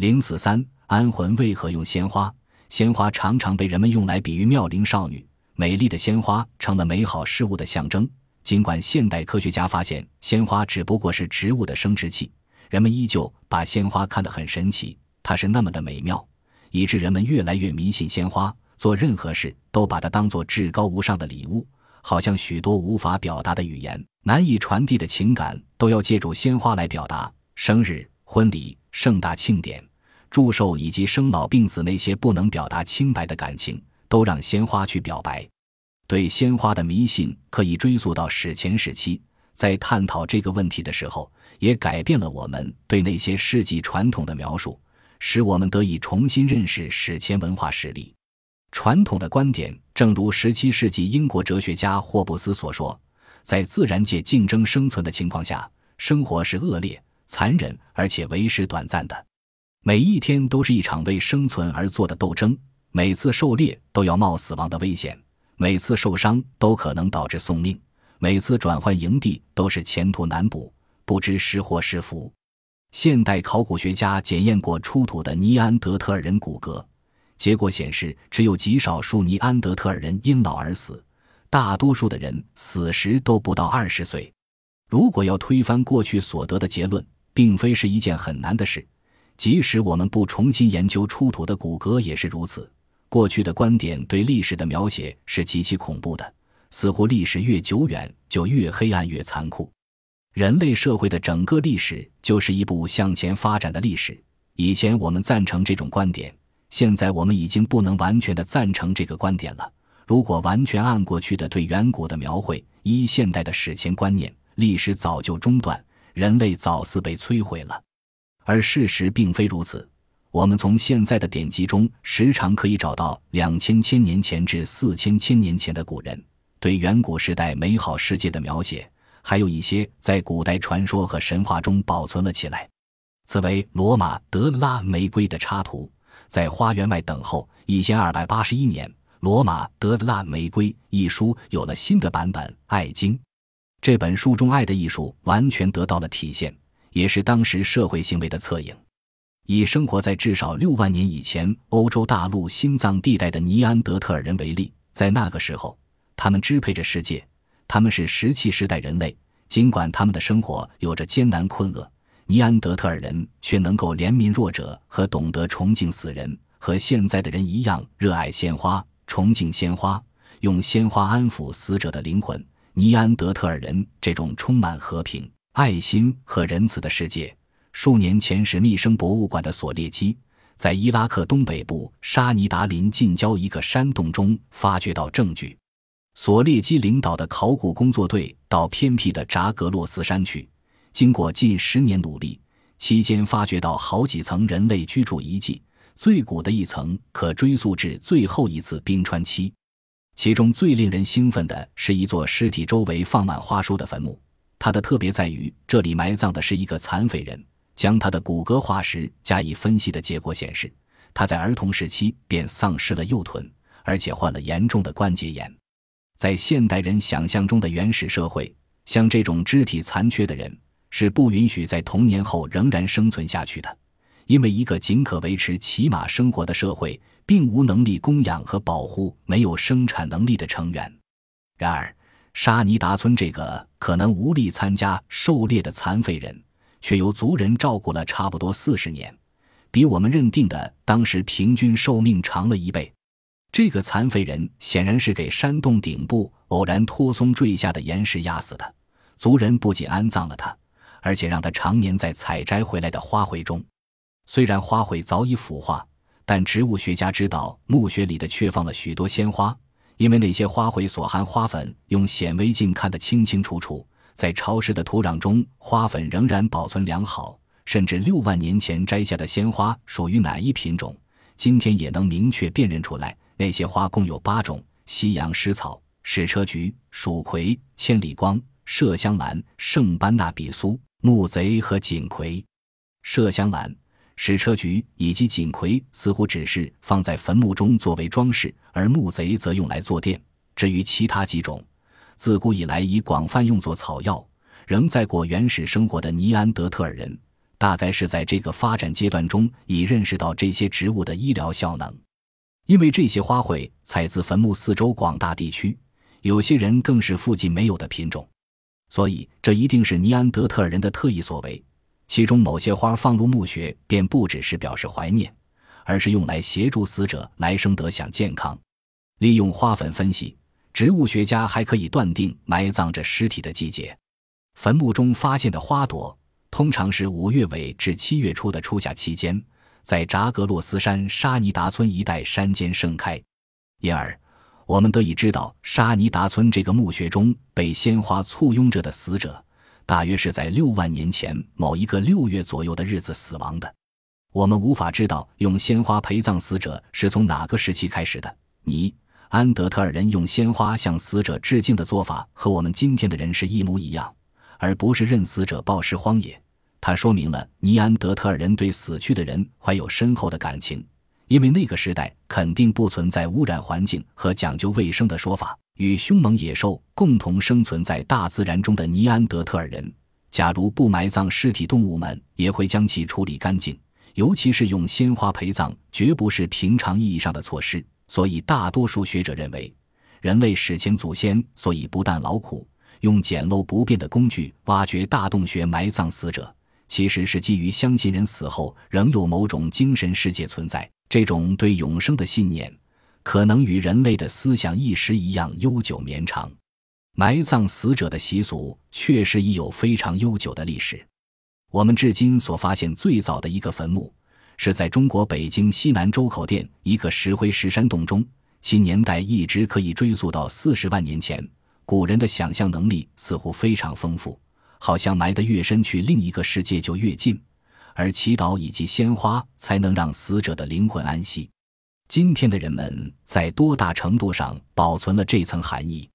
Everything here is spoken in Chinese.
零四三安魂为何用鲜花？鲜花常常被人们用来比喻妙龄少女，美丽的鲜花成了美好事物的象征。尽管现代科学家发现鲜花只不过是植物的生殖器，人们依旧把鲜花看得很神奇，它是那么的美妙，以致人们越来越迷信鲜花，做任何事都把它当作至高无上的礼物，好像许多无法表达的语言、难以传递的情感都要借助鲜花来表达。生日、婚礼、盛大庆典、祝寿以及生老病死那些不能表达清白的感情，都让鲜花去表白。对鲜花的迷信可以追溯到史前时期，在探讨这个问题的时候，也改变了我们对那些世纪传统的描述，使我们得以重新认识史前文化实力。传统的观点，正如17世纪英国哲学家霍布斯所说，在自然界竞争生存的情况下，生活是恶劣、残忍而且为时短暂的，每一天都是一场为生存而做的斗争，每次狩猎都要冒死亡的危险。每次受伤都可能导致送命，每次转换营地都是前途难卜，不知是祸是福。现代考古学家检验过出土的尼安德特尔人骨骼，结果显示只有极少数尼安德特尔人因老而死，大多数的人死时都不到二十岁。如果要推翻过去所得的结论，并非是一件很难的事，即使我们不重新研究出土的骨骼也是如此。过去的观点对历史的描写是极其恐怖的，似乎历史越久远就越黑暗越残酷。人类社会的整个历史就是一部向前发展的历史。以前我们赞成这种观点，现在我们已经不能完全的赞成这个观点了。如果完全按过去的对远古的描绘，依现代的史前观念，历史早就中断，人类早似被摧毁了。而事实并非如此。我们从现在的典籍中，时常可以找到两千千年前至四千千年前的古人对远古时代美好世界的描写，还有一些在古代传说和神话中保存了起来。此为罗马德拉玫瑰的插图，在花园外等候。一千二百八十一年，《罗马德拉玫瑰》一书有了新的版本《爱经》。这本书中爱的艺术完全得到了体现，也是当时社会行为的侧影。以生活在至少六万年以前欧洲大陆心脏地带的尼安德特尔人为例，在那个时候，他们支配着世界，他们是石器时代人类。尽管他们的生活有着艰难困厄，尼安德特尔人却能够怜悯弱者和懂得崇敬死人，和现在的人一样热爱鲜花、崇敬鲜花，用鲜花安抚死者的灵魂。尼安德特尔人这种充满和平、爱心和仁慈的世界。数年前，是密生博物馆的索列基在伊拉克东北部沙尼达林近郊一个山洞中发掘到证据。索列基领导的考古工作队到偏僻的扎格洛斯山去，经过近十年努力，期间发掘到好几层人类居住遗迹，最古的一层可追溯至最后一次冰川期。其中最令人兴奋的是一座尸体周围放满花束的坟墓，它的特别在于这里埋葬的是一个残废人。将他的骨骼化石加以分析的结果显示，他在儿童时期便丧失了右臀，而且患了严重的关节炎。在现代人想象中的原始社会，像这种肢体残缺的人是不允许在童年后仍然生存下去的，因为一个仅可维持起码生活的社会，并无能力供养和保护没有生产能力的成员。然而，沙尼达村这个可能无力参加狩猎的残废人。却由族人照顾了差不多四十年，比我们认定的当时平均寿命长了一倍。这个残废人显然是给山洞顶部偶然脱松坠下的岩石压死的。族人不仅安葬了他，而且让他常年在采摘回来的花卉中。虽然花卉早已腐化，但植物学家知道墓穴里的却放了许多鲜花，因为那些花卉所含花粉，用显微镜看得清清楚楚。在潮湿的土壤中，花粉仍然保存良好，甚至六万年前摘下的鲜花属于哪一品种，今天也能明确辨认出来。那些花共有八种：西洋石草、矢车菊、蜀葵、千里光、麝香兰、圣班纳比苏、木贼和锦葵。麝香兰、矢车菊以及锦葵似乎只是放在坟墓中作为装饰，而木贼则用来坐垫。至于其他几种，自古以来已广泛用作草药，仍在过原始生活的尼安德特尔人，大概是在这个发展阶段中已认识到这些植物的医疗效能，因为这些花卉采自坟墓四周广大地区，有些人更是附近没有的品种，所以这一定是尼安德特尔人的特意所为。其中某些花放入墓穴，便不只是表示怀念，而是用来协助死者来生得享健康。利用花粉分析，植物学家还可以断定埋葬着尸体的季节。坟墓中发现的花朵。通常是五月尾至七月初的初夏期间，在扎格洛斯山沙尼达村一带山间盛开，因而我们得以知道沙尼达村这个墓穴中被鲜花簇拥着的死者，大约是在六万年前某一个六月左右的日子死亡的。我们无法知道用鲜花陪葬死者是从哪个时期开始的。尼安德特尔人用鲜花向死者致敬的做法和我们今天的人是一模一样。而不是任死者暴尸荒野，它说明了尼安德特尔人对死去的人怀有深厚的感情，因为那个时代肯定不存在污染环境和讲究卫生的说法。与凶猛野兽共同生存在大自然中的尼安德特尔人，假如不埋葬尸体，动物们也会将其处理干净，尤其是用鲜花陪葬，绝不是平常意义上的措施。所以，大多数学者认为，人类史前祖先所以不但劳苦。用简陋不便的工具挖掘大洞穴埋葬死者，其实是基于相信人死后仍有某种精神世界存在。这种对永生的信念，可能与人类的思想意识一样悠久绵长。埋葬死者的习俗确实已有非常悠久的历史。我们至今所发现最早的一个坟墓，是在中国北京西南周口店一个石灰石山洞中，其年代一直可以追溯到四十万年前。古人的想象能力似乎非常丰富，好像埋得越深，去另一个世界就越近，而祈祷以及鲜花才能让死者的灵魂安息。今天的人们在多大程度上保存了这层含义？